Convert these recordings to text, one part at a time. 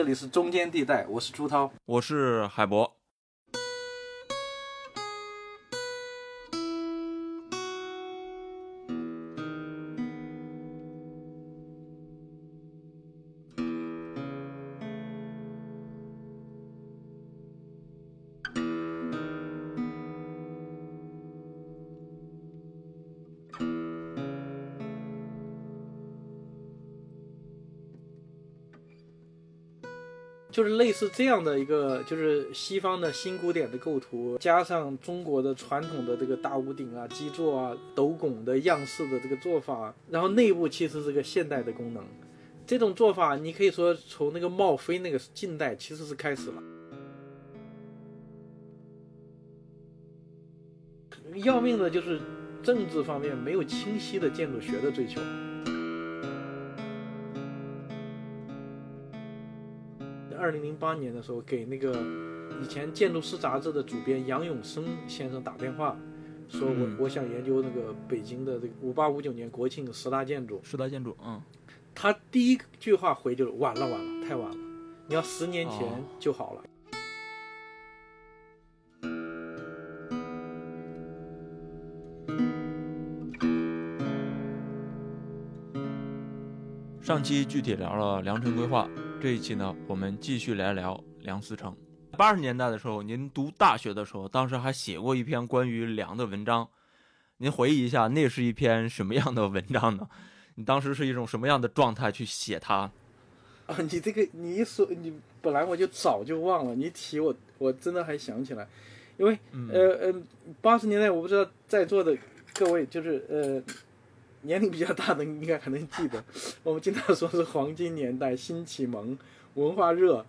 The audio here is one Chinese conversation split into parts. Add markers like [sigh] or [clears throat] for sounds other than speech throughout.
这里是中间地带，我是朱涛，我是海博。类似这样的一个，就是西方的新古典的构图，加上中国的传统的这个大屋顶啊、基座啊、斗拱的样式的这个做法，然后内部其实是个现代的功能。这种做法，你可以说从那个帽飞那个近代其实是开始了。要命的就是政治方面没有清晰的建筑学的追求。二零零八年的时候，给那个以前《建筑师》杂志的主编杨永生先生打电话，说我我想研究那个北京的这个五八五九年国庆十大建筑。十大建筑，嗯，他第一句话回就是晚了，晚了，太晚了，你要十年前就好了。上期具体聊了良辰规划。这一期呢，我们继续来聊梁思成。八十年代的时候，您读大学的时候，当时还写过一篇关于梁的文章。您回忆一下，那是一篇什么样的文章呢？你当时是一种什么样的状态去写它？啊，你这个你一说，你本来我就早就忘了，你提我，我真的还想起来。因为呃呃，八十年代，我不知道在座的各位就是呃。年龄比较大的应该还能记得，[laughs] 我们经常说是黄金年代、新启蒙、文化热。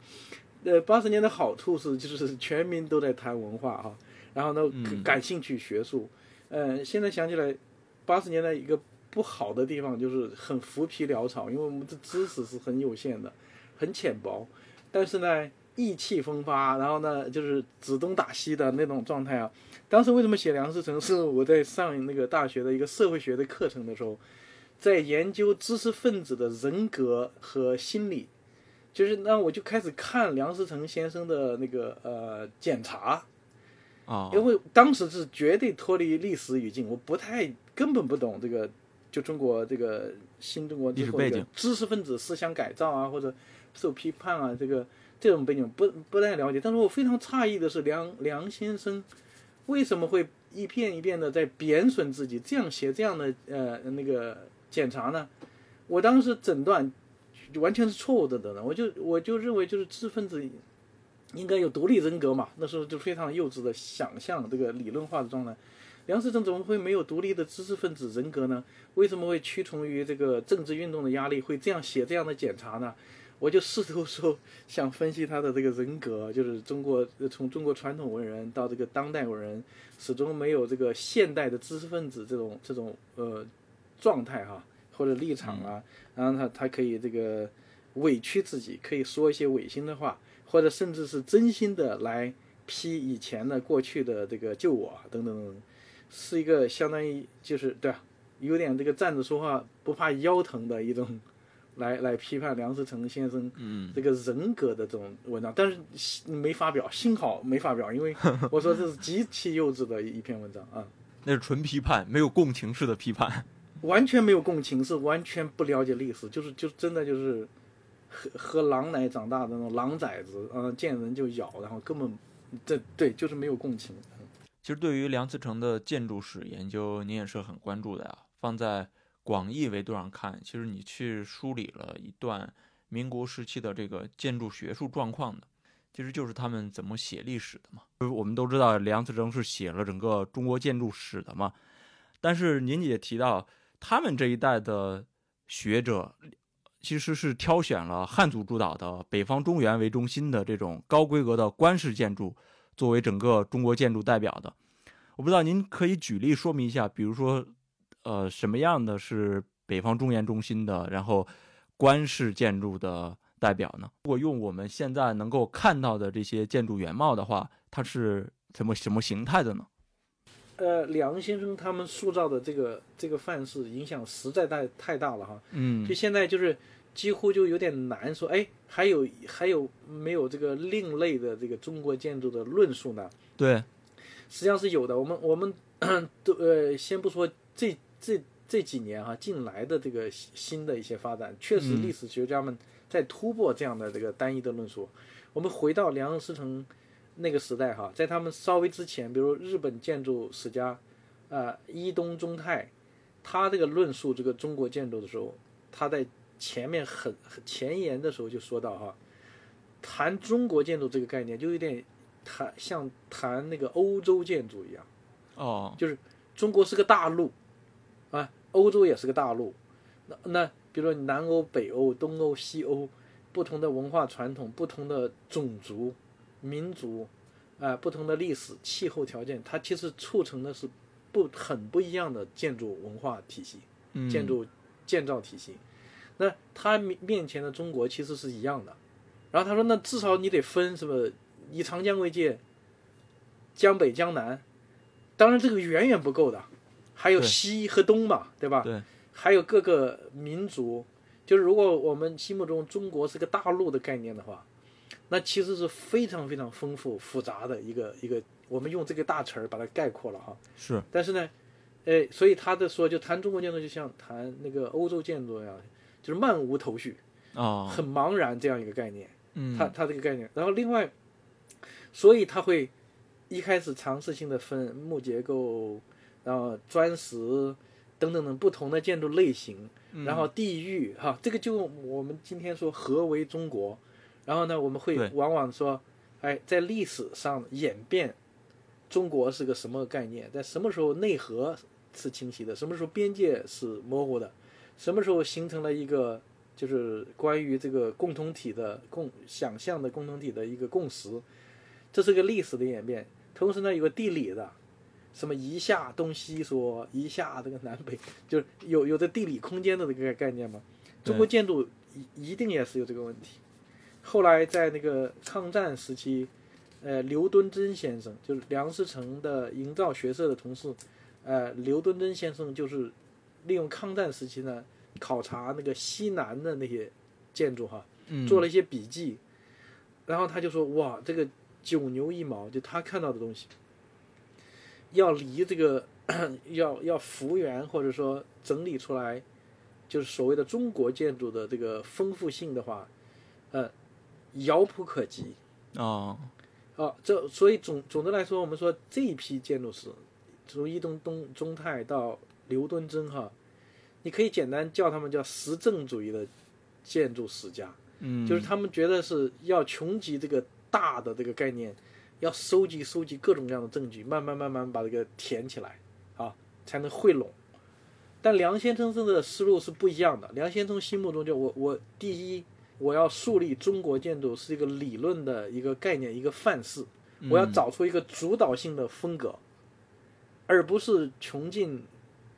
呃，八十年的好处是就是全民都在谈文化哈，然后呢感兴趣学术。嗯，现在想起来，八十年代一个不好的地方就是很浮皮潦草，因为我们的知识是很有限的，很浅薄。但是呢。意气风发，然后呢，就是指东打西的那种状态啊。当时为什么写梁思成？是我在上那个大学的一个社会学的课程的时候，在研究知识分子的人格和心理，就是那我就开始看梁思成先生的那个呃检查啊，因为当时是绝对脱离历史语境，我不太根本不懂这个，就中国这个新中国历史背景，知识分子思想改造啊，或者受批判啊，这个。这种背景不不太了解，但是我非常诧异的是梁梁先生为什么会一遍一遍的在贬损自己，这样写这样的呃那个检查呢？我当时诊断完全是错误的的呢，我就我就认为就是知识分子应该有独立人格嘛，那时候就非常幼稚的想象这个理论化的状态。梁思成怎么会没有独立的知识分子人格呢？为什么会屈从于这个政治运动的压力，会这样写这样的检查呢？我就试图说想分析他的这个人格，就是中国从中国传统文人到这个当代文人，始终没有这个现代的知识分子这种这种呃状态哈或者立场啊，然后他他可以这个委屈自己，可以说一些违心的话，或者甚至是真心的来批以前的过去的这个旧我等等等，是一个相当于就是对啊，有点这个站着说话不怕腰疼的一种。来来批判梁思成先生这个人格的这种文章，但是没发表，幸好没发表，因为我说这是极其幼稚的一篇文章啊。[laughs] 那是纯批判，没有共情式的批判，[laughs] 完全没有共情，是完全不了解历史，就是就真的就是喝喝狼奶长大的那种狼崽子，嗯，见人就咬，然后根本这对就是没有共情。其实对于梁思成的建筑史研究，您也是很关注的呀，放在。广义维度上看，其实你去梳理了一段民国时期的这个建筑学术状况的，其实就是他们怎么写历史的嘛。就是我们都知道梁思成是写了整个中国建筑史的嘛，但是您也提到他们这一代的学者，其实是挑选了汉族主导的北方中原为中心的这种高规格的官式建筑作为整个中国建筑代表的。我不知道您可以举例说明一下，比如说。呃，什么样的是北方中原中心的，然后官式建筑的代表呢？如果用我们现在能够看到的这些建筑原貌的话，它是什么什么形态的呢？呃，梁先生他们塑造的这个这个范式影响实在太太大了哈。嗯，就现在就是几乎就有点难说，哎，还有还有没有这个另类的这个中国建筑的论述呢？对，实际上是有的。我们我们 [coughs] 都呃，先不说这这这几年哈、近来的这个新的一些发展，确实嗯。历史学家们在突破这样的这个单一的论述。我们回到梁思成那个时代哈，在他们稍微之前，比如日本建筑史家呃伊东忠太，他这个论述这个中国建筑的时候，他在前面很很前沿的时候就说到哈，谈中国建筑这个概念，就有点谈像谈那个欧洲建筑一样，哦，就是中国是个大陆，啊，欧洲也是个大陆，那那比如说南欧、北欧、东欧、西欧，不同的文化传统、不同的种族、民族，啊、不同的历史、气候条件，它其实促成的是不很不一样的建筑文化体系。嗯建筑建造体系。那他面面前的中国其实是一样的。然后他说，那至少你得分什么以长江为界，江北江南。当然这个远远不够的，还有西和东嘛，对吧？对，还有各个民族。就是如果我们心目中中国是个大陆的概念的话，那其实是非常非常丰富复杂的一个一个。我们用这个大词儿把它概括了哈。是，但是呢，哎，所以他的说，就谈中国建筑，就像谈那个欧洲建筑一样，就是漫无头绪、啊，很茫然这样一个概念。嗯，他他这个概念，然后另外，所以他会一开始尝试性的分木结构，然后砖石等等等不同的建筑类型，嗯。然后地域哈，这个就我们今天说何为中国，然后呢，我们会往往说，哎，在历史上演变，中国是个什么概念，在什么时候内核是清晰的，什么时候边界是模糊的，什么时候形成了一个就是关于这个共同体的共想象的共同体的一个共识，这是个历史的演变。同时呢，有个地理的，什么一下东西说，一下这个南北，[laughs] 就是有有的地理空间的这个概念嘛。中国建筑一一定也是有这个问题。后来在那个抗战时期，呃，刘敦桢先生就是梁思成的营造学社的同事，呃，刘敦桢先生就是利用抗战时期呢，考察那个西南的那些建筑哈，嗯做了一些笔记，然后他就说哇，这个九牛一毛，就他看到的东西，要离这个 [clears throat] 要要复原或者说整理出来，就是所谓的中国建筑的这个丰富性的话，呃，遥不可及。哦，哦，这所以总总的来说，我们说这一批建筑师，从伊东东中泰到刘敦桢哈，你可以简单叫他们叫实证主义的建筑史家，嗯，就是他们觉得是要穷极这个大的这个概念，要收集收集各种各样的证据，慢慢慢慢把这个填起来，啊，才能汇拢。但梁先生的思路是不一样的。梁先生心目中就我我第一，我要树立中国建筑是一个理论的一个概念，一个范式，我要找出一个主导性的风格，而不是穷尽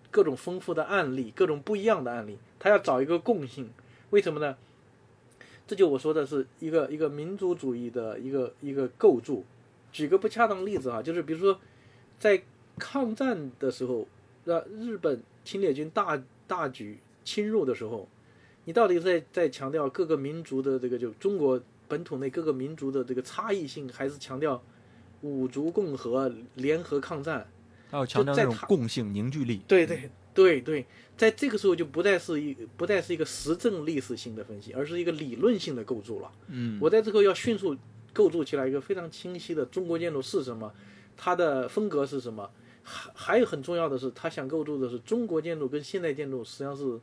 各种丰富的案例，各种不一样的案例。他要找一个共性，为什么呢？这就我说的是一个一个民族主义的一个一个构筑。举个不恰当的例子哈，就是比如说在抗战的时候，让日本侵略军大大举侵入的时候，你到底是在在强调各个民族的这个就中国本土内各个民族的这个差异性，还是强调五族共和联合抗战？还要强调这种共性凝聚力。对对对对，在这个时候就不再是一不再是一个实证历史性的分析，而是一个理论性的构筑了。嗯，我在这个要迅速构筑起来一个非常清晰的中国建筑是什么，它的风格是什么，还还有很重要的是，他想构筑的是中国建筑跟现代建筑实际上是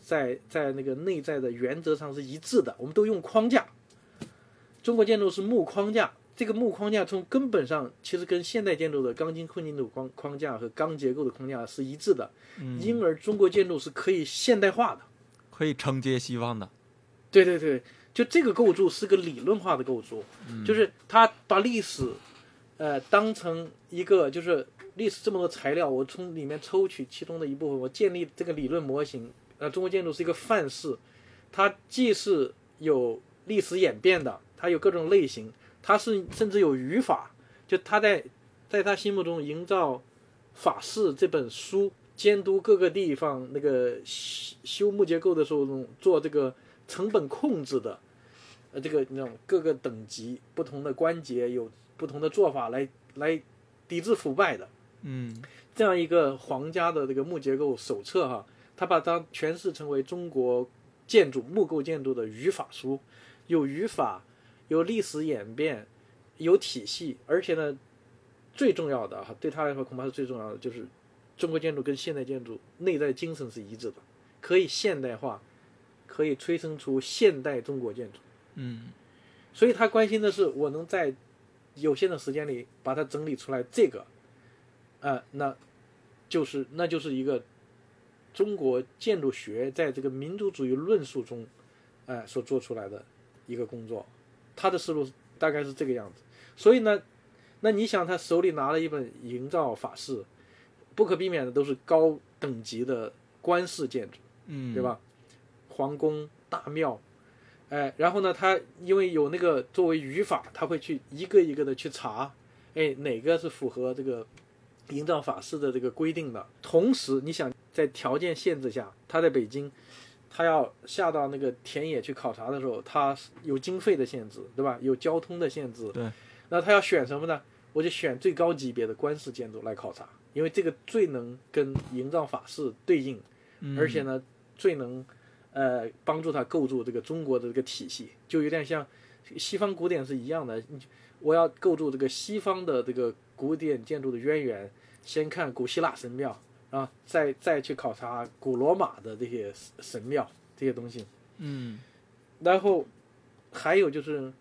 在在那个内在的原则上是一致的，我们都用框架，中国建筑是木框架。这个木框架从根本上其实跟现代建筑的钢筋混凝土框框架和钢结构的框架是一致的，嗯因而中国建筑是可以现代化的。可以承接西方的。对对对，就这个构筑是个理论化的构筑，就是他把历史，呃，当成一个就是历史这么多材料，我从里面抽取其中的一部分，我建立这个理论模型。呃，中国建筑是一个范式，它既是有历史演变的，它有各种类型，它是甚至有语法，就他在在他心目中营造《法式》这本书，监督各个地方那个修修木结构的时候，做这个成本控制的，呃，这个那种各个等级不同的关节有不同的做法来来抵制腐败的嗯这样一个皇家的这个木结构手册哈，他把它诠释成为中国建筑木构建筑的语法书，有语法，有历史演变，有体系，而且呢，最重要的哈，对他来说恐怕是最重要的，就是中国建筑跟现代建筑内在精神是一致的，可以现代化，可以催生出现代中国建筑。嗯所以他关心的是我能在有限的时间里把它整理出来，这个，呃，那就是那就是一个中国建筑学在这个民族主义论述中，哎、所做出来的一个工作，他的思路大概是这个样子。所以呢，那你想他手里拿了一本《营造法式》，不可避免的都是高等级的官式建筑。嗯，对？吧？皇宫、大庙，哎，然后呢，他因为有那个作为语法，他会去一个一个的去查，哎，哪个是符合这个营造法式的这个规定的。同时，你想在条件限制下，他在北京，他要下到那个田野去考察的时候，他有经费的限制，对吧？有交通的限制，对。那他要选什么呢？我就选最高级别的官式建筑来考察，因为这个最能跟营造法式对应。嗯而且呢，最能呃帮助他构筑这个中国的这个体系，就有点像西方古典是一样的。你我要构筑这个西方的这个古典建筑的渊源，先看古希腊神庙，然后再再去考察古罗马的这些神庙这些东西，嗯然后还有就是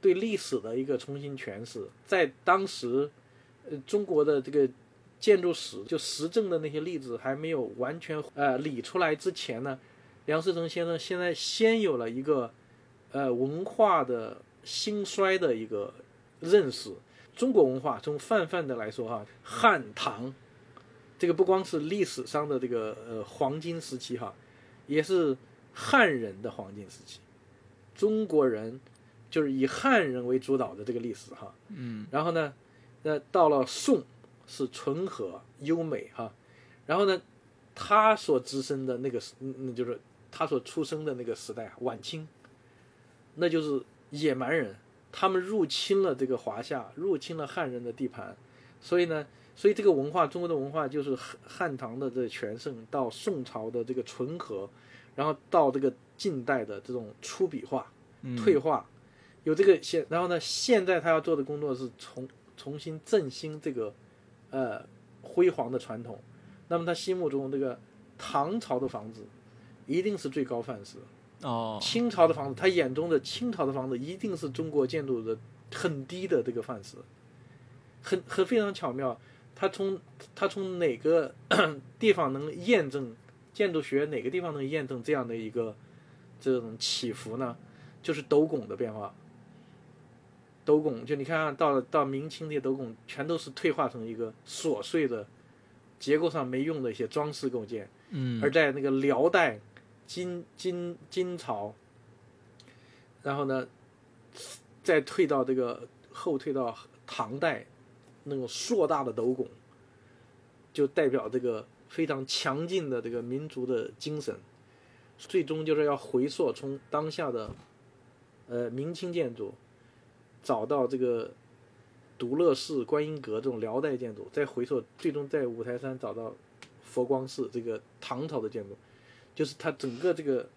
对历史的一个重新诠释，在当时呃中国的这个建筑史就实证的那些例子还没有完全呃理出来之前呢，梁思成先生现在先有了一个呃文化的兴衰的一个认识。中国文化从泛泛的来说哈，汉唐这个不光是历史上的这个呃黄金时期哈，也是汉人的黄金时期。中国人就是以汉人为主导的这个历史哈，嗯然后呢，那到了宋是醇和优美哈，然后呢，他所滋生的那个时，嗯那就是他所出生的那个时代啊，晚清，那就是野蛮人，他们入侵了这个华夏，入侵了汉人的地盘，所以呢，所以这个文化，中国的文化就是汉汉唐的这个全盛，到宋朝的这个纯和，然后到这个近代的这种粗鄙化、嗯。退化，有这个现，然后呢，现在他要做的工作是重重新振兴这个呃辉煌的传统。那么他心目中这个唐朝的房子一定是最高范式，哦清朝的房子，他眼中的清朝的房子一定是中国建筑的很低的这个范式，很很非常巧妙。他从他从哪个 [coughs] 地方能验证建筑学哪个地方能验证这样的一个这种起伏呢？就是斗拱的变化。斗拱就你看、啊、到到明清这些斗拱全都是退化成一个琐碎的结构上没用的一些装饰构件。嗯而在那个辽代、金金金朝，然后呢，再退到这个后退到唐代，那种硕大的斗拱，就代表这个非常强劲的这个民族的精神，最终就是要回溯从当下的呃明清建筑，找到这个独乐寺、观音阁这种辽代建筑，再回溯，最终在五台山找到佛光寺这个唐朝的建筑，就是它整个这个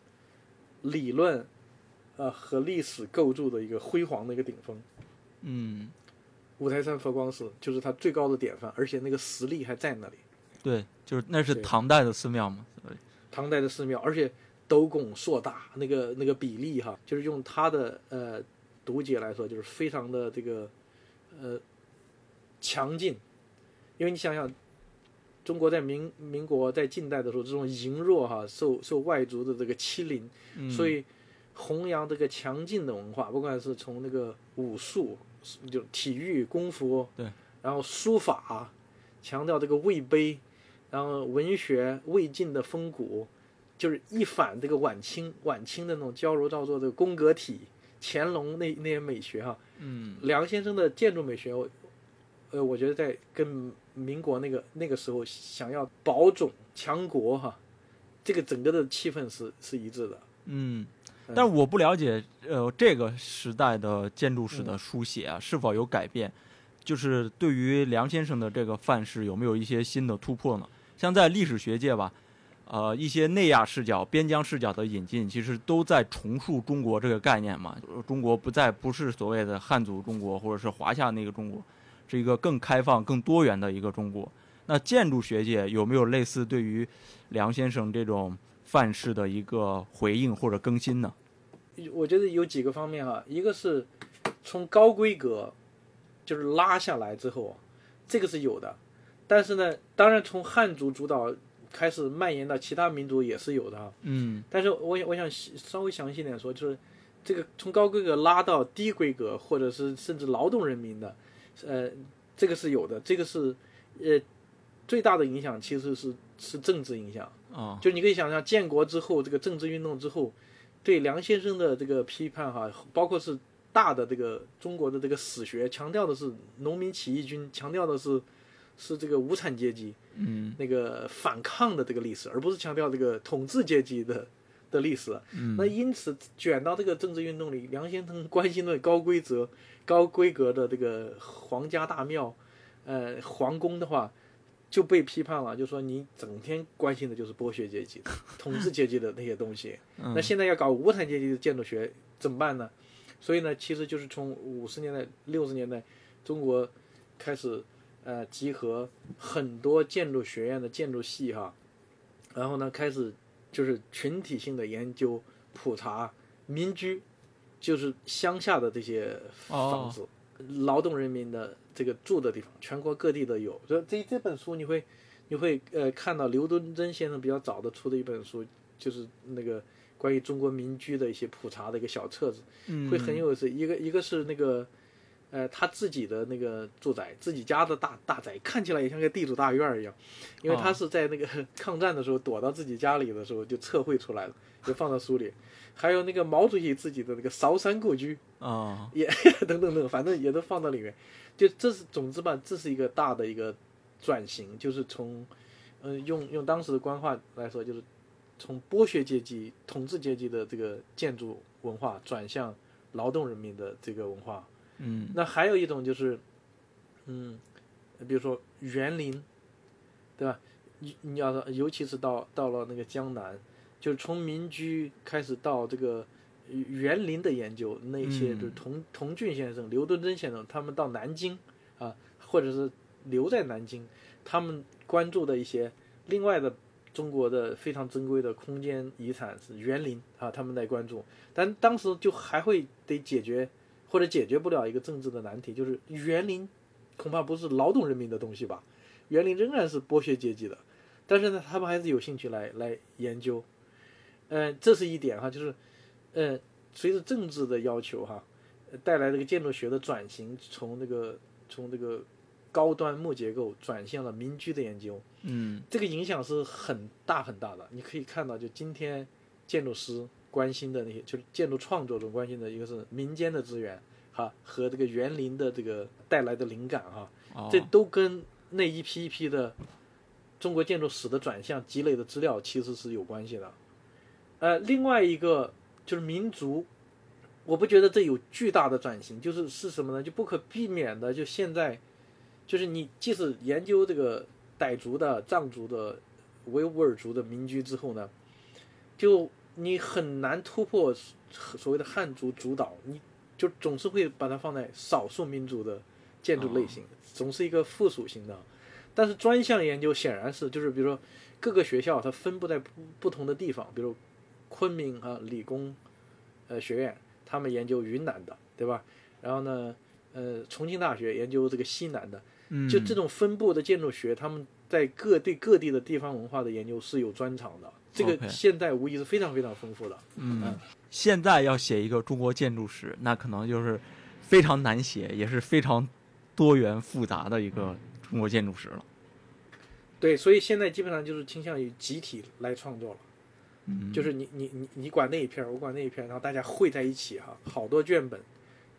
理论，呃和历史构筑的一个辉煌的一个顶峰。嗯五台山佛光寺就是它最高的典范，而且那个实力还在那里。对，就是那是唐代的寺庙嘛，唐代的寺庙，而且斗拱硕大，那个那个比例哈，就是用它的呃读解来说，就是非常的这个呃强劲，因为你想想，中国在民民国在近代的时候，这种羸弱哈，受受外族的这个欺凌，嗯。所以弘扬这个强劲的文化，不管是从那个武术，就体育、功夫，对，然后书法，强调这个魏碑，然后文学魏晋的风骨，就是一反这个晚清晚清的那种矫揉造作的宫格体，乾隆那那些美学哈，嗯。梁先生的建筑美学，我呃，我觉得在跟民国那个那个时候想要保种强国哈，这个整个的气氛是是一致的。嗯，但我不了解，呃，这个时代的建筑史的书写啊，是否有改变？就是对于梁先生的这个范式，有没有一些新的突破呢？像在历史学界吧，呃，一些内亚视角、边疆视角的引进，其实都在重塑中国这个概念嘛。中国不再不是所谓的汉族中国，或者是华夏那个中国，是一个更开放、更多元的一个中国。那建筑学界有没有类似对于梁先生这种范式的一个回应或者更新呢？我觉得有几个方面哈，一个是从高规格就是拉下来之后，这个是有的，但是呢，当然从汉族主导开始蔓延到其他民族也是有的哈。嗯。但是我我想稍微详细点说，就是这个从高规格拉到低规格，或者是甚至劳动人民的，呃，这个是有的，这个是呃。最大的影响其实是是政治影响啊，就你可以想象建国之后这个政治运动之后，对梁先生的这个批判哈，包括是大的这个中国的这个史学，强调的是农民起义军，强调的是是这个无产阶级，嗯，那个反抗的这个历史，而不是强调这个统治阶级的的历史。嗯，那因此卷到这个政治运动里，梁先生关心的高规则、高规格的这个皇家大庙，呃，皇宫的话。就被批判了，就说你整天关心的就是剥削阶级、统治阶级的那些东西。那现在要搞无产阶级的建筑学怎么办呢？所以呢，其实就是从五十年代、六十年代，中国开始呃集合很多建筑学院的建筑系哈，然后呢开始就是群体性的研究普查民居，就是乡下的这些房子，劳动人民的。这个住的地方，全国各地的有。所以这这本书你会，你会呃看到刘敦桢先生比较早的出的一本书，就是那个关于中国民居的一些普查的一个小册子，会很有意思。一个一个是那个，呃他自己的那个住宅，自己家的大大宅，看起来也像个地主大院一样，因为他是在那个 [laughs] 抗战的时候躲到自己家里的时候就测绘出来了，就放到书里。还有那个毛主席自己的那个韶山故居啊，[laughs] 也等等等，反正也都放到里面。就这是总之吧，这是一个大的一个转型，就是从，嗯，用用当时的官话来说，就是从剥削阶级、统治阶级的这个建筑文化转向劳动人民的这个文化。嗯，那还有一种就是，嗯，比如说园林，对吧？你你要说，尤其是到到了那个江南，就是从民居开始到这个。园林的研究，那些就是童童俊先生、刘敦桢先生，他们到南京啊，或者是留在南京，他们关注的一些另外的中国的非常珍贵的空间遗产是园林啊，他们在关注。但当时就还会得解决或者解决不了一个政治的难题，就是园林恐怕不是劳动人民的东西吧？园林仍然是剥削阶级的，但是呢，他们还是有兴趣来来研究。嗯，这是一点哈，就是。嗯，随着政治的要求哈，带来这个建筑学的转型，从那个从这个高端木结构转向了民居的研究。嗯，这个影响是很大很大的。你可以看到，就今天建筑师关心的那些，就是建筑创作中关心的一个是民间的资源哈和这个园林的这个带来的灵感哈，这都跟那一批一批的中国建筑史的转向积累的资料其实是有关系的。呃，另外一个。就是民族，我不觉得这有巨大的转型，就是是什么呢？就不可避免的，就现在，就是你即使研究这个傣族的、藏族的、维吾尔族的民居之后呢，就你很难突破所谓的汉族主导，你就总是会把它放在少数民族的建筑类型，总是一个附属型的。但是专项研究显然是，就是比如说各个学校它分布在不不同的地方，比如。昆明啊，理工，呃学院，他们研究云南的，对吧？然后呢，呃，重庆大学研究这个西南的，就这种分布的建筑学，他们在各地各地的地方文化的研究是有专长的。这个现代无疑是非常非常丰富的。嗯，现在要写一个中国建筑史，那可能就是非常难写，也是非常多元复杂的一个中国建筑史了。对，所以现在基本上就是倾向于集体来创作了。就是你你你你管那一片我管那一片然后大家汇在一起哈，好多卷本，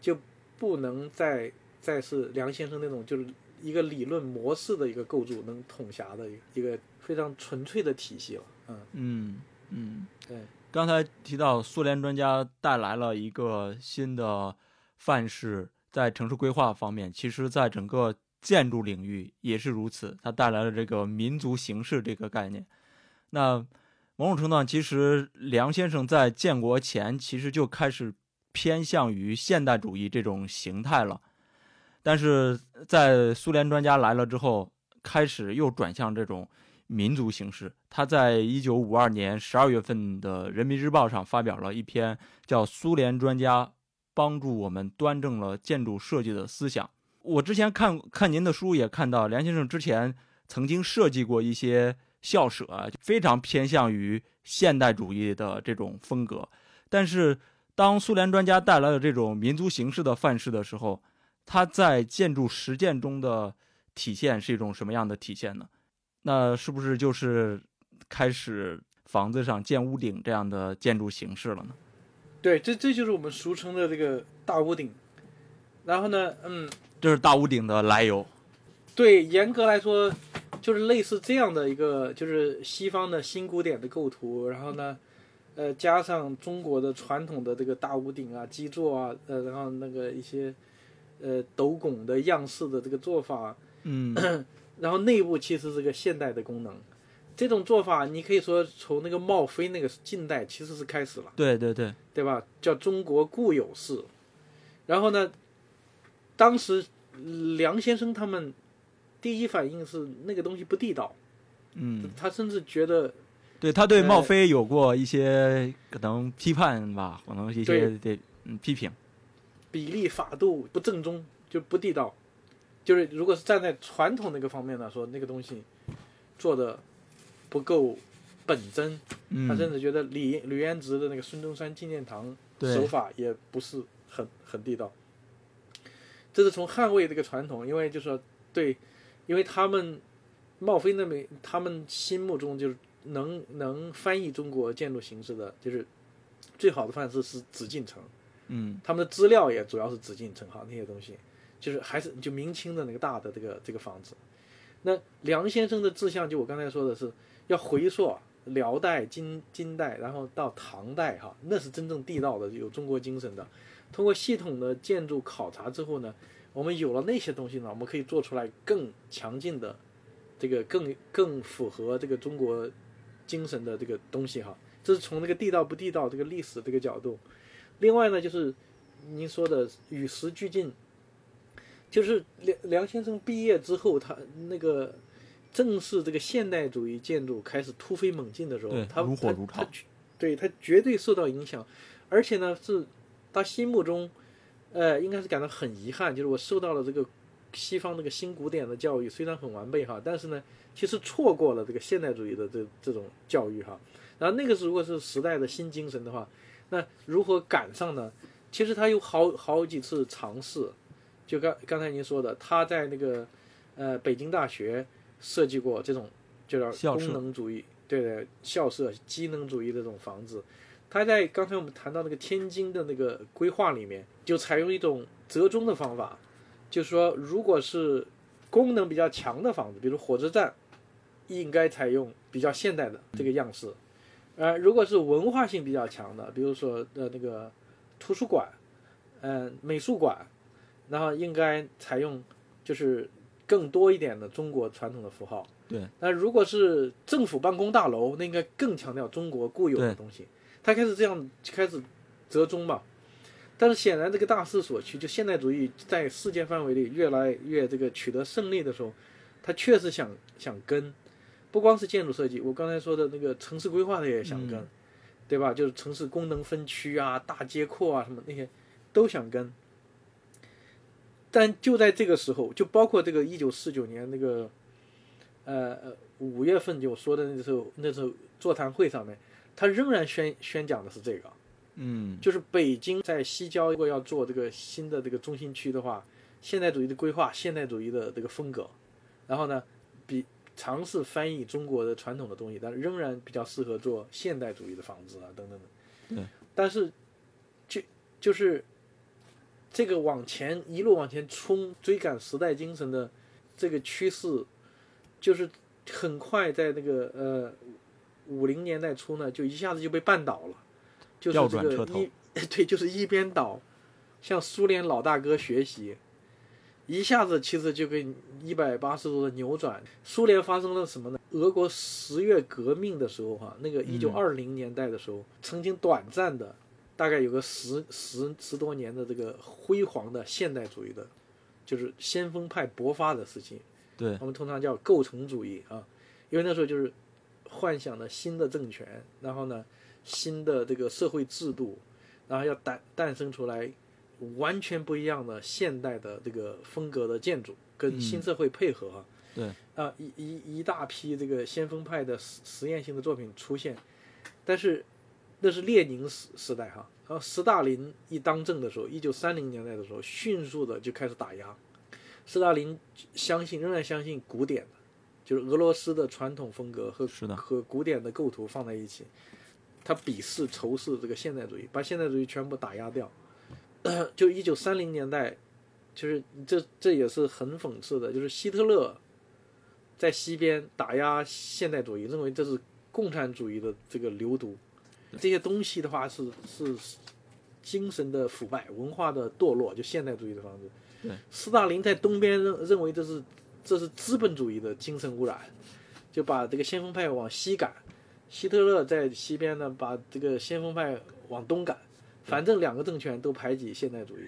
就不能再再是梁先生那种就是一个理论模式的一个构筑能统辖的一个非常纯粹的体系了。嗯嗯嗯，对。刚才提到苏联专家带来了一个新的范式，在城市规划方面，其实在整个建筑领域也是如此，它带来了这个民族形式这个概念。那某种程度上，其实梁先生在建国前其实就开始偏向于现代主义这种形态了，但是在苏联专家来了之后，开始又转向这种。民族形式，他在一九五二年十二月份的《人民日报》上发表了一篇叫《苏联专家帮助我们端正了建筑设计的思想》。我之前看看您的书，也看到梁先生之前曾经设计过一些校舍，非常偏向于现代主义的这种风格。但是，当苏联专家带来了这种民族形式的范式的时候，它在建筑实践中的体现是一种什么样的体现呢？那是不是就是开始房子上建屋顶这样的建筑形式了呢？对，这这就是我们俗称的这个大屋顶。然后呢，嗯，这是大屋顶的来由。对，严格来说，就是类似这样的一个，就是西方的新古典的构图，然后呢，呃，加上中国的传统的这个大屋顶啊、基座啊，呃，然后那个一些呃斗拱的样式的这个做法，嗯。然后内部其实是个现代的功能，这种做法你可以说从那个茂飞那个近代其实是开始了，对对对，对吧？叫中国固有式。然后呢，当时梁先生他们第一反应是那个东西不地道，嗯，他甚至觉得，对他对茂飞有过一些可能批判吧，可能一些对嗯批评，比例法度不正宗就不地道。就是如果是站在传统那个方面来说，那个东西做的不够本真，他甚至觉得李吕元直的那个孙中山纪念堂手法也不是很很地道。这是从捍卫这个传统，因为就说对，因为他们冒飞那边，他们心目中就是能能翻译中国建筑形式的，就是最好的范式是紫禁城。嗯，他们的资料也主要是紫禁城哈那些东西。就是还是就明清的那个大的这个这个房子，那梁先生的志向就我刚才说的是要回溯辽代、金金代，然后到唐代哈，那是真正地道的有中国精神的。通过系统的建筑考察之后呢，我们有了那些东西呢，我们可以做出来更强劲的这个更更符合这个中国精神的这个东西哈。这是从那个地道不地道这个历史这个角度。另外呢，就是您说的与时俱进。就是梁梁先生毕业之后，他那个正是这个现代主义建筑开始突飞猛进的时候，他他他，对他绝对受到影响，而且呢是他心目中，呃，应该是感到很遗憾，就是我受到了这个西方那个新古典的教育，虽然很完备哈，但是呢，其实错过了这个现代主义的这这种教育哈。然后那个是如果是时代的新精神的话，那如何赶上呢？其实他有好好几次尝试。就刚刚才您说的，他在那个，呃，北京大学设计过这种，就是功能主义，对的校舍、机能主义的这种房子。他在刚才我们谈到那个天津的那个规划里面，就采用一种折中的方法，就是说，如果是功能比较强的房子，比如火车站，应该采用比较现代的这个样式；呃，如果是文化性比较强的，比如说呃那个图书馆，嗯，美术馆。然后应该采用，就是更多一点的中国传统的符号。对。那如果是政府办公大楼，那应该更强调中国固有的东西。他开始这样开始折中吧。但是显然这个大势所趋，就现代主义在世界范围里越来越这个取得胜利的时候，他确实想想跟，不光是建筑设计，我刚才说的那个城市规划他也想跟，对吧？就是城市功能分区啊、大街廓啊什么那些都想跟。但就在这个时候，就包括这个一九四九年那个，呃呃五月份就说的那时候，那时候座谈会上面，他仍然宣宣讲的是这个，嗯，就是北京在西郊如果要做这个新的这个中心区的话，现代主义的规划，现代主义的这个风格，然后呢，比尝试翻译中国的传统的东西，但仍然比较适合做现代主义的房子啊等等等，对，但是就就是。这个往前一路往前冲，追赶时代精神的这个趋势，就是很快在那个呃五零年代初呢，就一下子就被绊倒了，就是这个一 [laughs] 对，[laughs] 就是一边倒，向苏联老大哥学习，一下子其实就给一百八十度的扭转。苏联发生了什么呢？俄国十月革命的时候哈、那个一九二零年代的时候，曾经短暂的，大概有个十十十多年的这个辉煌的现代主义的，就是先锋派勃发的时期。对，我们通常叫构成主义啊，因为那时候就是幻想的新的政权，然后呢，新的这个社会制度，然后要诞诞生出来完全不一样的现代的这个风格的建筑，跟新社会配合哈、对，啊，一一一大批这个先锋派的实实验性的作品出现，但是那是列宁时时代哈，然后斯大林一当政的时候，一九三零年代的时候，迅速的就开始打压。斯大林相信，仍然相信古典的，就是俄罗斯的传统风格和和古典的构图放在一起，他鄙视仇视这个现代主义，把现代主义全部打压掉。[coughs] 就一九三零年代，就是这这也是很讽刺的，就是希特勒在西边打压现代主义，认为这是共产主义的这个流毒，这些东西的话是是精神的腐败、文化的堕落，就现代主义的方式。对，斯大林在东边认认为这是这是资本主义的精神污染，就把这个先锋派往西赶。希特勒在西边呢，把这个先锋派往东赶，反正两个政权都排挤现代主义。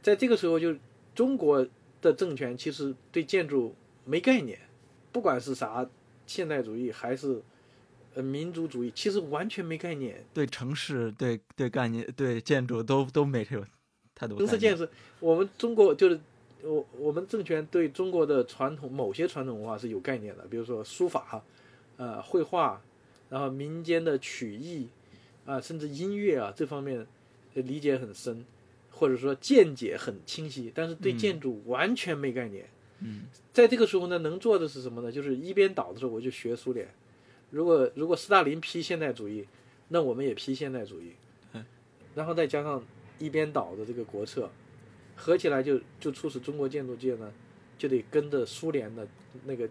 在这个时候，就中国的政权其实对建筑没概念，不管是啥现代主义还是呃民族主义，其实完全没概念。对城市、对对概念、对建筑都都没这个太多。城市建设，我们中国就是我我们政权对中国的传统某些传统文化是有概念的，比如说书法，呃，绘画，然后民间的曲艺，啊、甚至音乐啊这方面呃理解很深，或者说见解很清晰，但是对建筑完全没概念。嗯，在这个时候呢，能做的是什么呢？就是一边倒的时候我就学苏联，如果如果斯大林批现代主义，那我们也批现代主义，嗯然后再加上一边倒的这个国策，合起来就就促使中国建筑界呢，就得跟着苏联的那个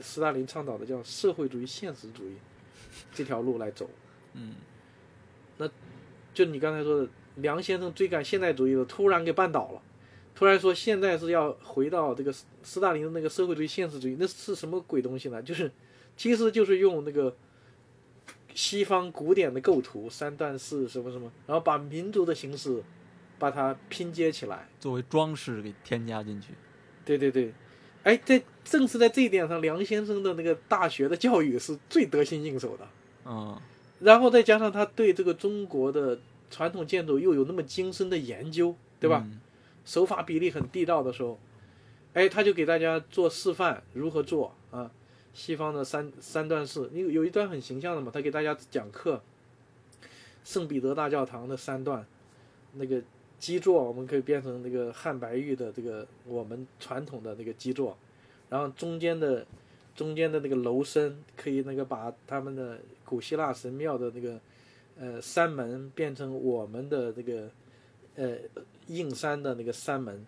斯大林倡导的叫社会主义现实主义这条路来走。嗯，那就你刚才说的，梁先生追赶现代主义的，突然给绊倒了，突然说现在是要回到这个斯斯大林的那个社会主义现实主义，那是什么鬼东西呢？就是其实就是用那个西方古典的构图，三段式什么什么，然后把民族的形式把它拼接起来。作为装饰给添加进去。对对对，哎，在正是在这一点上，梁先生的那个大学的教育是最得心应手的。嗯，然后再加上他对这个中国的传统建筑又有那么精深的研究，对吧？嗯手法比例很地道的时候，哎，他就给大家做示范如何做啊，西方的三三段式，有有一段很形象的嘛，他给大家讲课，圣彼得大教堂的三段，那个基座我们可以变成那个汉白玉的这个我们传统的那个基座，然后中间的中间的那个楼身可以那个把他们的古希腊神庙的那个呃山门变成我们的这个呃硬山的那个山门，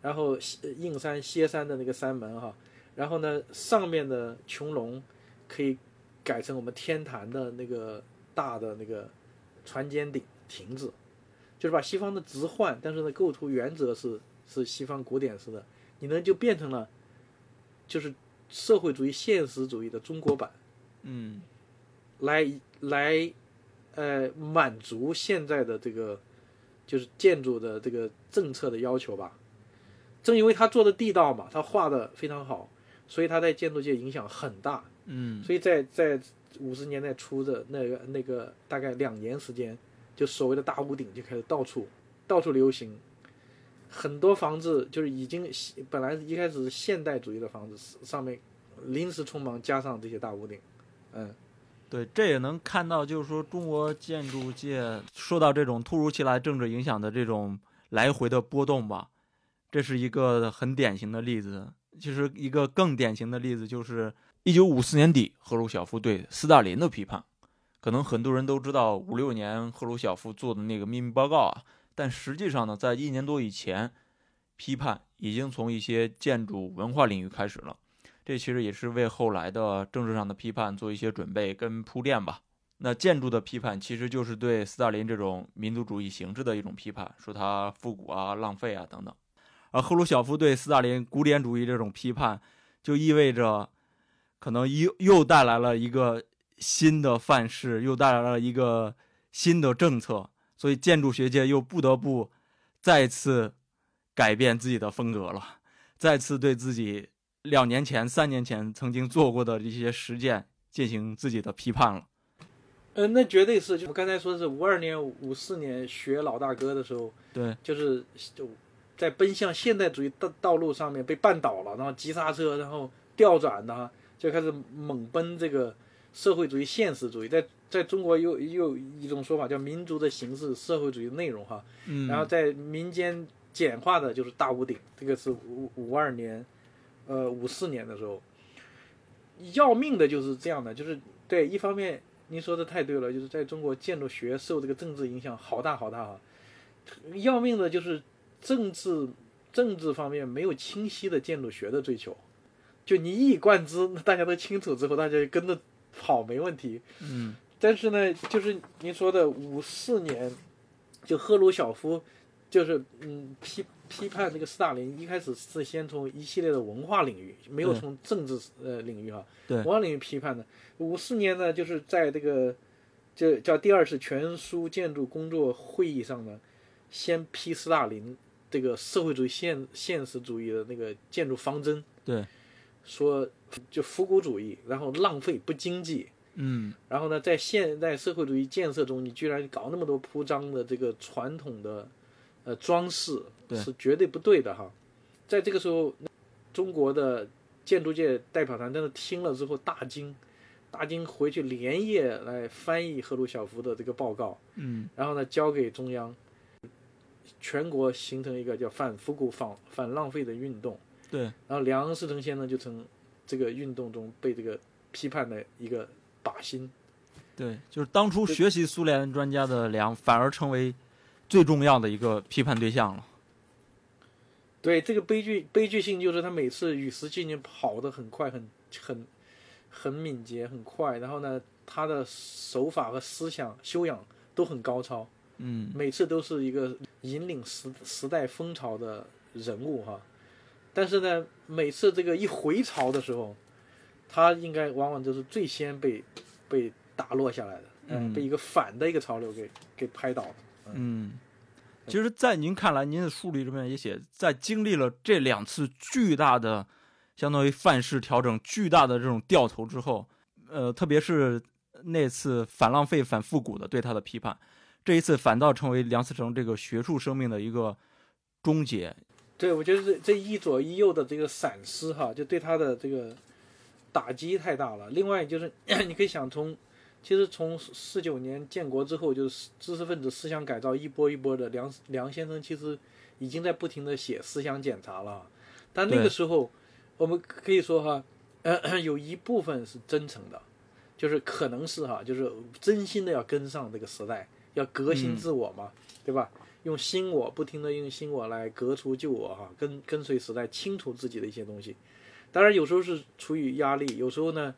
然后硬山歇山的那个山门。哈，然后呢上面的穹隆可以改成我们天坛的那个大的那个船尖顶亭子，就是把西方的直换，但是呢构图原则是是西方古典式的，你呢就变成了就是社会主义现实主义的中国版。嗯来来，呃，满足现在的这个就是建筑的这个政策的要求吧。正因为他做的地道嘛，他画的非常好，所以他在建筑界影响很大。嗯所以在在五十年代初的那个那个大概两年时间，就所谓的大屋顶就开始到处到处流行，很多房子就是已经本来一开始是现代主义的房子，上面临时匆忙加上这些大屋顶，嗯。对，这也能看到，就是说中国建筑界受到这种突如其来政治影响的这种来回的波动吧，这是一个很典型的例子。其实一个更典型的例子就是一九五四年底赫鲁晓夫对斯大林的批判。可能很多人都知道五六年赫鲁晓夫做的那个秘密报告啊，但实际上呢，在一年多以前，批判已经从一些建筑文化领域开始了。这其实也是为后来的政治上的批判做一些准备跟铺垫吧。那建筑的批判其实就是对斯大林这种民族主义形式的一种批判，说他复古啊、浪费啊等等。而赫鲁晓夫对斯大林古典主义这种批判，就意味着可能又又带来了一个新的范式，又带来了一个新的政策，所以建筑学界又不得不再次改变自己的风格了，再次对自己两年前、三年前曾经做过的一些实践进行自己的批判了。嗯，那绝对是。就我刚才说的是五二年、五四年学老大哥的时候，对，就是就在奔向现代主义道道路上面被绊倒了，然后急刹车，然后调转的，就开始猛奔这个社会主义现实主义。在在中国又又一种说法叫民族的形式，社会主义的内容哈。嗯，然后在民间简化的就是大屋顶，这个是五五二年，呃五四年的时候，要命的就是这样的，就是对一方面。您说的太对了，就是在中国建筑学受这个政治影响好大好大啊！要命的就是政治政治方面没有清晰的建筑学的追求，就你一以贯之，大家都清楚之后，大家就跟着跑没问题。嗯。但是呢，就是您说的五四年，就赫鲁晓夫，就是嗯批批判这个斯大林，一开始是先从一系列的文化领域，没有从政治呃领域哈，文化领域批判的。五四年呢，就是在这个，就叫第二次全书建筑工作会议上呢，先批斯大林这个社会主义现现实主义的那个建筑方针，对，说就复古主义，然后浪费不经济，嗯，然后呢，在现代社会主义建设中，你居然搞那么多铺张的这个传统的呃装饰，是绝对不对的哈，在这个时候，中国的建筑界代表团真的听了之后大惊。大惊回去连夜来翻译赫鲁晓夫的这个报告，嗯，然后呢交给中央，全国形成一个叫反复古、反反浪费的运动。对，然后梁思成先生就从这个运动中被这个批判的一个靶心。对，就是当初学习苏联专家的梁，反而成为最重要的一个批判对象了。对，这个悲剧悲剧性就是他每次与时俱进，跑得很快，很很。很敏捷，很快，然后呢，他的手法和思想修养都很高超，嗯，每次都是一个引领时时代风潮的人物哈。但是呢，每次这个一回潮的时候，他应该往往就是最先被被打落下来的，嗯，被一个反的一个潮流给给拍倒的，嗯。其实，在您看来，您的书里这边也写，在经历了这两次巨大的。相当于范式调整巨大的这种掉头之后，呃，特别是那次反浪费、反复古的对他的批判，这一次反倒成为梁思成这个学术生命的一个终结。对，我觉得这这一左一右的这个闪失哈，就对他的这个打击太大了。另外就是 [coughs] 你可以想从，其实从四九年建国之后，就是知识分子思想改造一波一波的，梁梁先生其实已经在不停的写思想检查了，但那个时候。我们可以说哈，呃，[coughs] 有一部分是真诚的，就是可能是哈，就是真心的要跟上这个时代，要革新自我嘛，对吧？用新我，不停的用新我来革除旧我哈，跟跟随时代，清除自己的一些东西。当然有时候是出于压力，有时候呢，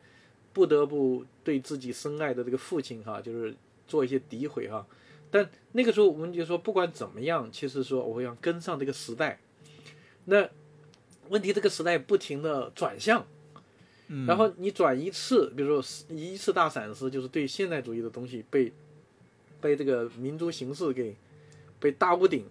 不得不对自己深爱的这个父亲哈，就是做一些诋毁哈。但那个时候我们就说，不管怎么样，其实说我想跟上这个时代，那。问题这个时代不停的转向，然后你转一次，比如说一次大闪失，就是对现代主义的东西被被这个民族形式给被大屋顶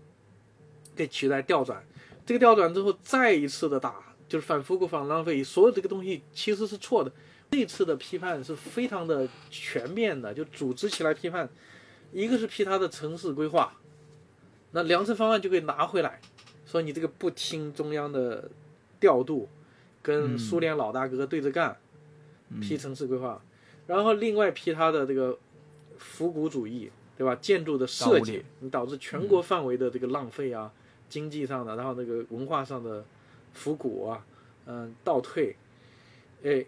给取代调转，这个调转之后再一次的打，就是反复古反浪费，所有这个东西其实是错的。这次的批判是非常的全面的，就组织起来批判，一个是批他的城市规划，那粮食方案就可以拿回来，说你这个不听中央的。调度，跟苏联老大哥对着干，批城市规划，然后另外批他的这个复古主义，对吧？建筑的设计，你导致全国范围的这个浪费啊，经济上的，然后那个文化上的复古啊，嗯，倒退，哎，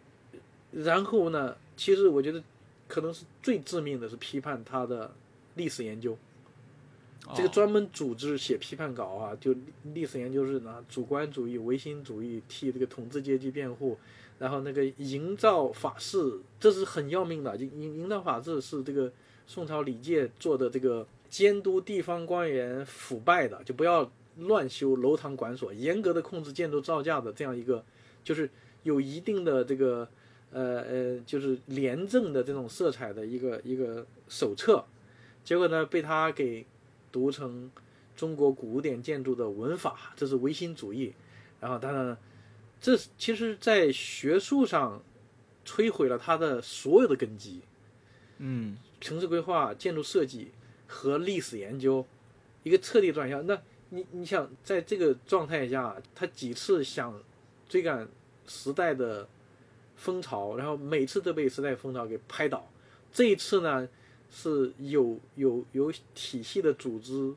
然后呢，其实我觉得可能是最致命的是批判他的历史研究，这个专门组织写批判稿啊，就历史研究是拿，主观主义、唯心主义，替这个统治阶级辩护，然后那个营造法式，这是很要命的。就营营造法治是这个宋朝李诫做的这个监督地方官员腐败的，就不要乱修楼堂馆所，严格的控制建筑造价的这样一个，就是有一定的这个呃呃，就是廉政的这种色彩的一个一个手册。结果呢，被他给读成中国古典建筑的文法，这是唯心主义。然后当然，这其实，在学术上摧毁了他的所有的根基。嗯，城市规划、建筑设计和历史研究一个彻底转向。那你你想，在这个状态下，他几次想追赶时代的风潮，然后每次都被时代风潮给拍倒。这一次呢？是有有有体系的组织，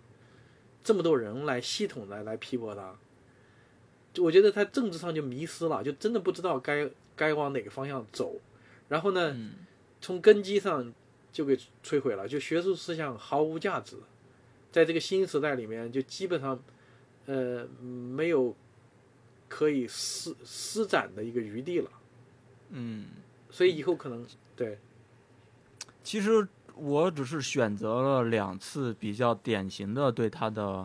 这么多人来系统来来批驳他，就我觉得他政治上就迷失了，就真的不知道该该往哪个方向走，然后呢，从根基上就给摧毁了，就学术思想毫无价值，在这个新时代里面就基本上，呃，没有可以施施展的一个余地了，嗯，所以以后可能对，其实。我只是选择了两次比较典型的对他的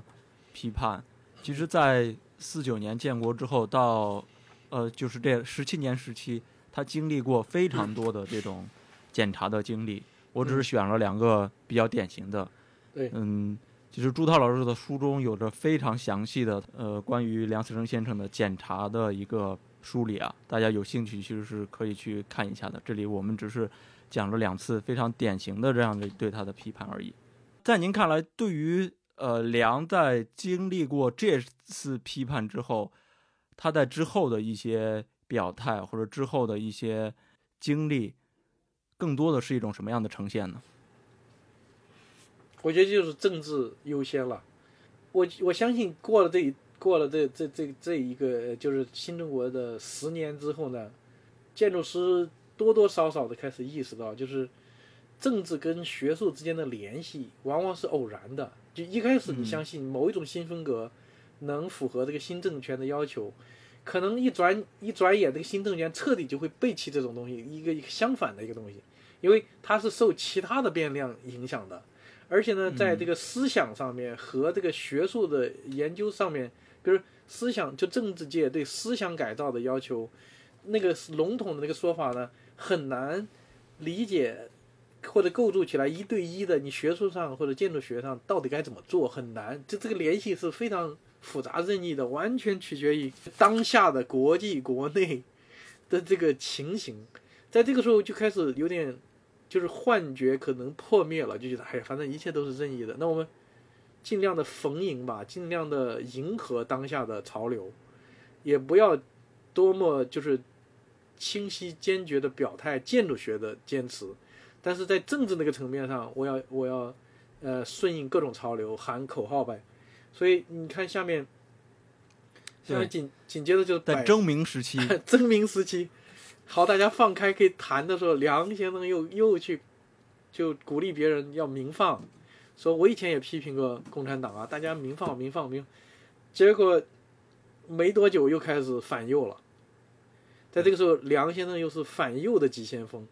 批判。其实，在四九年建国之后到，呃，就是这十七年时期，他经历过非常多的这种检查的经历。我只是选了两个比较典型的。对，嗯，其实朱涛老师的书中有着非常详细的呃关于梁思成先生的检查的一个梳理啊，大家有兴趣其实是可以去看一下的。这里我们只是。讲了两次非常典型的这样的对他的批判而已，在您看来，对于呃梁在经历过这次批判之后，他在之后的一些表态或者之后的一些经历，更多的是一种什么样的呈现呢？我觉得就是政治优先了。我我相信过了这过了这这这这一个就是新中国的十年之后呢，建筑师。多多少少的开始意识到，就是政治跟学术之间的联系往往是偶然的。就一开始你相信某一种新风格能符合这个新政权的要求，可能一转一转眼，这个新政权彻底就会背弃这种东西，一个一个相反的一个东西，因为它是受其他的变量影响的，而且呢，在这个思想上面和这个学术的研究上面，比如思想就政治界对思想改造的要求，那个笼统的那个说法呢？很难理解或者构筑起来一对一的，你学术上或者建筑学上到底该怎么做很难，就这个联系是非常复杂任意的，完全取决于当下的国际国内的这个情形，在这个时候就开始有点就是幻觉可能破灭了，就觉得哎，反正一切都是任意的，那我们尽量的逢迎吧，尽量的迎合当下的潮流，也不要多么就是。清晰坚决的表态，建筑学的坚持，但是在政治那个层面上，我要我要，呃，顺应各种潮流，喊口号呗。所以你看下面，下面紧紧接着就在征明时期，[laughs] 征明时期，好，大家放开可以谈的时候，梁先生又又去就鼓励别人要民放，说我以前也批评过共产党啊，大家民放民放民，结果没多久又开始反右了。在这个时候，梁先生又是反右的急先锋，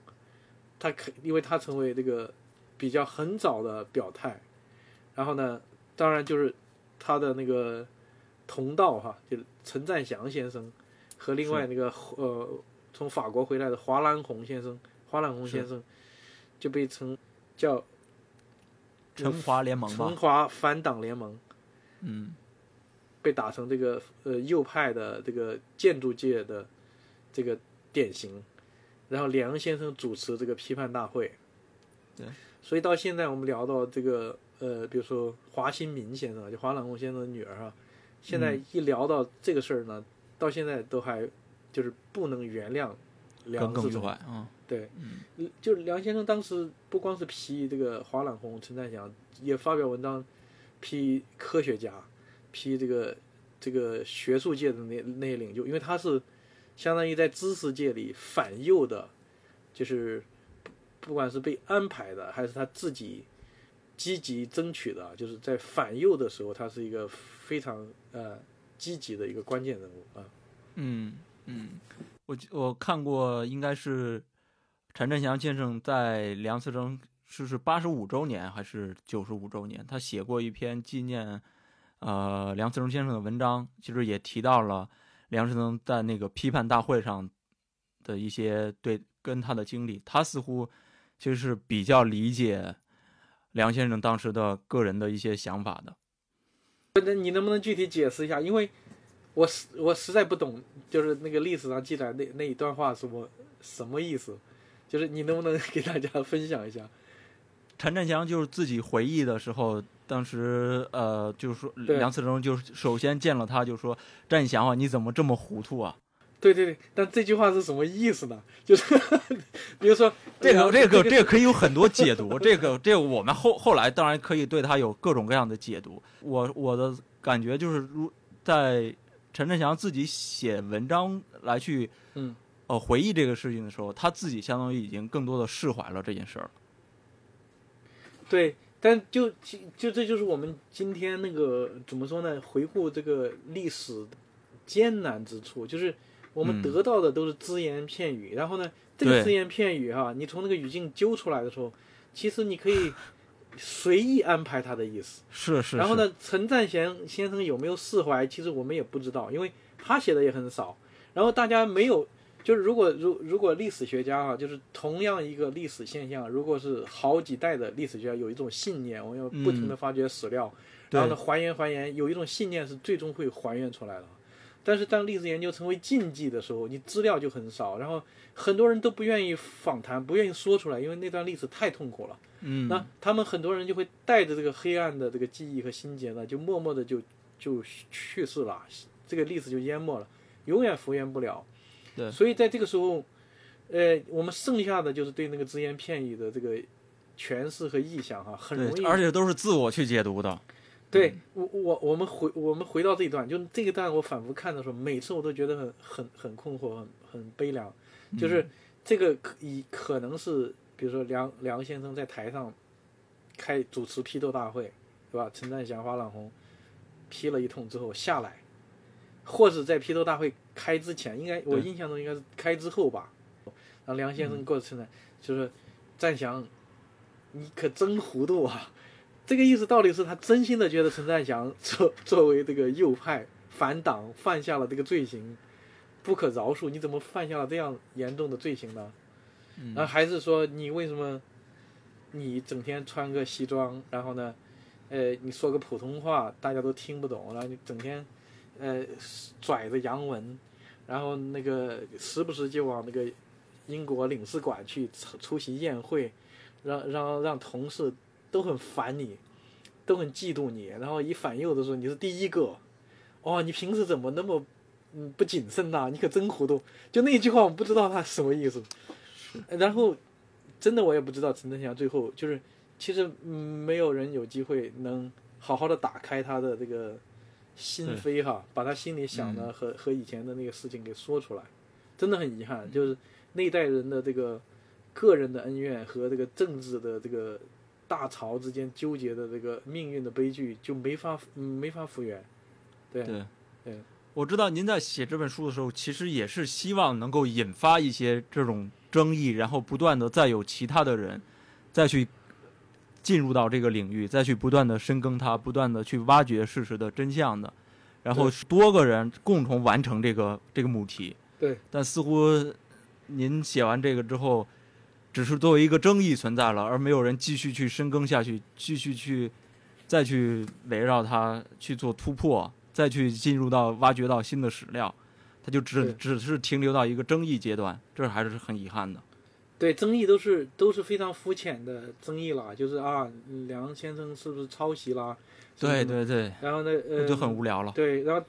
他可因为他成为这个比较很早的表态，然后呢，当然就是他的那个同道哈，就陈占祥先生和另外那个呃从法国回来的华兰红先生，华兰红先生就被称叫陈华联盟陈华反党联盟，嗯，被打成这个呃右派的这个建筑界的。这个典型，然后梁先生主持这个批判大会，对，所以到现在我们聊到这个呃，比如说华新民先生，就华朗公先生的女儿啊，现在一聊到这个事儿呢，到现在都还就是不能原谅梁思成，嗯，对，嗯，就梁先生当时不光是批这个华朗红、陈占祥，也发表文章批科学家，批这个这个学术界的那那些领袖，因为他是。相当于在知识界里反右的，就是不管是被安排的，还是他自己积极争取的，就是在反右的时候，他是一个非常呃积极的一个关键人物啊。嗯嗯，我我看过，应该是陈振祥先生在梁思成逝世八十五周年还是九十五周年，他写过一篇纪念呃梁思成先生的文章，其实也提到了梁思成在那个批判大会上的一些对跟他的经历，他似乎其实是比较理解梁先生当时的个人的一些想法的。那你能不能具体解释一下？因为我实我实在不懂，就是那个历史上记载那那一段话是我什么意思？就是你能不能 [laughs] 给大家分享一下？陈振祥就是自己回忆的时候，当时呃，就是说梁思成就是首先见了他，就说：“振祥啊，你怎么这么糊涂啊？”对对对，但这句话是什么意思呢？就是 [laughs] 比如说这个这个这个可以有很多解读，这个这个我们后后来当然可以对他有各种各样的解读。我我的感觉就是，如在陈振祥自己写文章来去，嗯，呃，回忆这个事情的时候，他自己相当于已经更多的释怀了这件事儿。对，但就就这就是我们今天那个怎么说呢？回顾这个历史艰难之处，就是我们得到的都是只言片语，然后呢，这个只言片语哈，你从那个语境揪出来的时候，其实你可以随意安排他的意思。是是。然后呢，陈占贤先生有没有释怀，其实我们也不知道，因为他写的也很少，然后大家没有。就是如果如如果历史学家啊，就是同样一个历史现象，如果是好几代的历史学家有一种信念，我们要不停的发掘史料，然后呢还原还原，有一种信念是最终会还原出来的。但是当历史研究成为禁忌的时候，你资料就很少，然后很多人都不愿意访谈，不愿意说出来，因为那段历史太痛苦了。嗯，那他们很多人就会带着这个黑暗的这个记忆和心结呢，就默默的就就去世了，这个历史就淹没了，永远复原不了。对所以在这个时候，呃，我们剩下的就是对那个只言片语的这个诠释和臆想哈，很容易，而且都是自我去解读的。对我我我们回我们回到这一段，就这一段我反复看的时候，每次我都觉得很很很困惑，很很悲凉。就是这个可以可能是，比如说梁梁先生在台上开主持批斗大会，对吧？陈占祥、花朗红批了一通之后下来。或者在批斗大会开之前，应该我印象中应该是开之后吧。然后梁先生过去呢，就是占祥，你可真糊涂啊！这个意思到底是他真心的觉得陈占祥作作为这个右派反党犯下了这个罪行，不可饶恕？你怎么犯下了这样严重的罪行呢？然后还是说你为什么你整天穿个西装，然后呢，呃，你说个普通话大家都听不懂，然后你整天。呃，拽着洋文，然后那个时不时就往那个英国领事馆去出席宴会，让让让同事都很烦你，都很嫉妒你。然后一反右的时候，你是第一个。哦，你平时怎么那么嗯不谨慎呐？你可真糊涂。就那句话，我不知道他什么意思。然后真的我也不知道陈振祥最后就是，其实嗯没有人有机会能好好的打开他的这个。心扉哈，把他心里想的和和以前的那个事情给说出来，真的很遗憾，就是那一代人的这个个人的恩怨和这个政治的这个大潮之间纠结的这个命运的悲剧就没法没法复原。对。对。对，我知道您在写这本书的时候，其实也是希望能够引发一些这种争议，然后不断的再有其他的人再去。进入到这个领域，再去不断的深耕它，不断的去挖掘事实的真相的，然后多个人共同完成这个这个母题。对。但似乎您写完这个之后，只是作为一个争议存在了，而没有人继续去深耕下去，继续去再去围绕它去做突破，再去进入到挖掘到新的史料，它就只只是停留到一个争议阶段，这还是很遗憾的。对，争议都是都是非常肤浅的争议啦，就是啊，梁先生是不是抄袭啦？对对对。然后呢，呃，就很无聊了。对，然后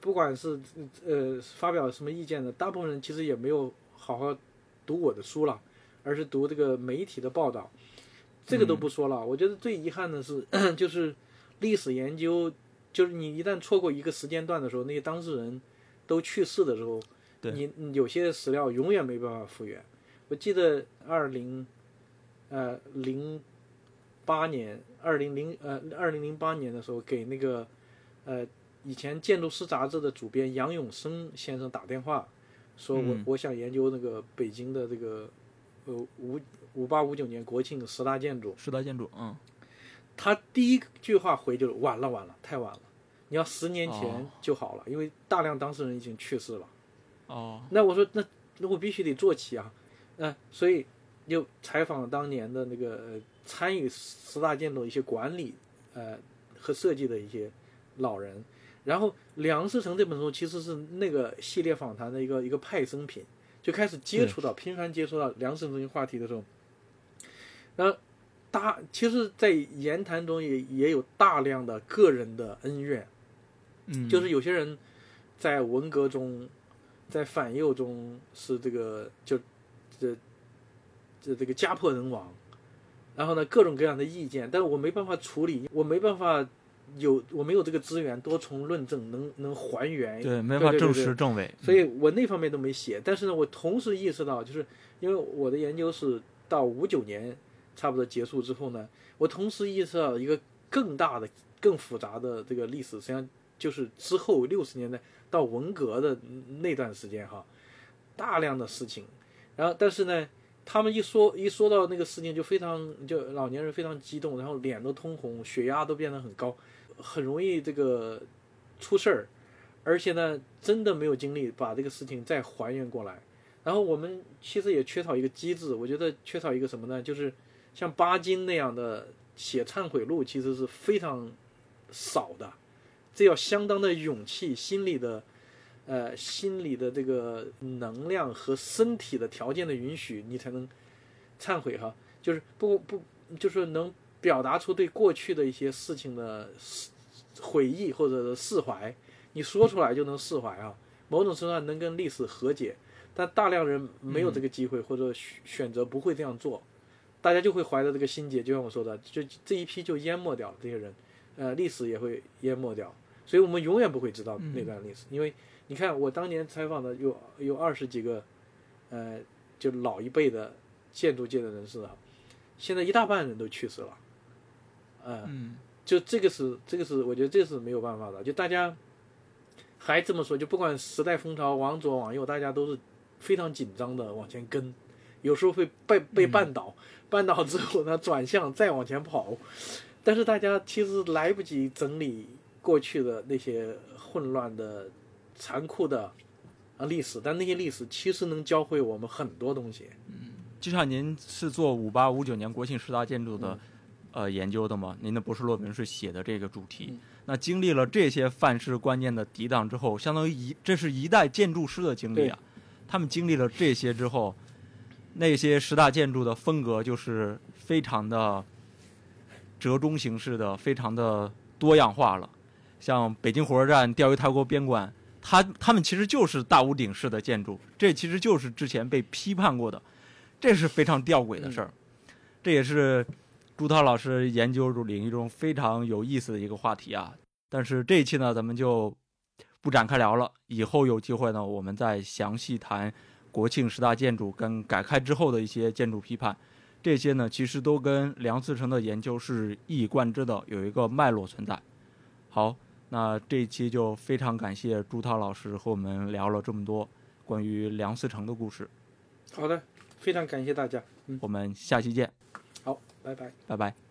不管是呃发表什么意见的，大部分人其实也没有好好读我的书了，而是读这个媒体的报道，这个都不说了。我觉得最遗憾的是，[coughs] 就是历史研究，就是你一旦错过一个时间段的时候，那些当事人都去世的时候，你有些史料永远没办法复原。我记得二零，呃零八年，二零零呃二零零八年的时候，给那个呃以前《建筑师》杂志的主编杨永生先生打电话，说我、嗯我想研究那个北京的这个呃五五八五九年国庆十大建筑。十大建筑，嗯，他第一句话回就是晚了晚了，太晚了，你要十年前哦。就好了，因为大量当事人已经去世了。哦，那我说那那我必须得做起啊，呃，所以就采访了当年的那个、呃、参与十大建筑一些管理呃和设计的一些老人，然后《梁思成》这本书其实是那个系列访谈的一个一个派生品，就开始接触到频繁接触到梁思成这个话题的时候，然后大其实，在言谈中也也有大量的个人的恩怨，嗯，就是有些人在文革中，在反右中是这个就这这这个家破人亡，然后呢各种各样的意见，但是我没办法处理，我没办法有我没有这个资源多重论证能能还原，对，没法证实证伪，所以我那方面都没写。但是呢，我同时意识到，就是因为我的研究是到五九年差不多结束之后呢，我同时意识到一个更大的、更复杂的这个历史，实际上就是之后六十年代到文革的那段时间哈，大量的事情。然后，但是呢，他们一说一说到那个事情，就非常就老年人非常激动，然后脸都通红，血压都变得很高，很容易这个出事儿。而且呢，真的没有精力把这个事情再还原过来。然后我们其实也缺少一个机制，我觉得缺少一个什么呢？就是像巴金那样的写忏悔录，其实是非常少的，这要相当的勇气、心理的呃心理的这个能量和身体的条件的允许，你才能忏悔哈。就是不不就是能表达出对过去的一些事情的悔意或者是释怀。你说出来就能释怀啊，某种程度上能跟历史和解，但大量人没有这个机会，或者选选择不会这样做，大家就会怀着这个心结，就像我说的，就这一批就淹没掉了这些人，呃，历史也会淹没掉，所以我们永远不会知道那段历史，因为你看我当年采访的有有二十几个，呃，就老一辈的建筑界的人士啊，现在一大半人都去世了，呃，嗯。就这个是这个是我觉得这是没有办法的，就大家还这么说，就不管时代风潮往左往右，大家都是非常紧张的往前跟，有时候会被被绊倒，绊倒之后呢转向再往前跑，但是大家其实来不及整理过去的那些混乱的、残酷的啊历史，但那些历史其实能教会我们很多东西。嗯就像您是做五八五九年国庆十大建筑的、呃研究的吗，您的博士论文是写的这个主题。嗯那经历了这些范式观念的抵挡之后，相当于一这是一代建筑师的经历啊。他们经历了这些之后，那些十大建筑的风格就是非常的折中形式的，非常的多样化了。像北京火车站、钓鱼台国边馆，它它们其实就是大屋顶式的建筑，这其实就是之前被批判过的，这是非常吊诡的事儿。这也是朱涛老师研究领域中非常有意思的一个话题啊。但是这一期呢，咱们就不展开聊了，以后有机会呢，我们再详细谈国庆十大建筑跟改开之后的一些建筑批判。这些呢，其实都跟梁思成的研究是一以贯之的，有一个脉络存在。好，那这一期就非常感谢朱涛老师和我们聊了这么多关于梁思成的故事。好的，非常感谢大家，嗯，我们下期见，好，拜拜。拜拜。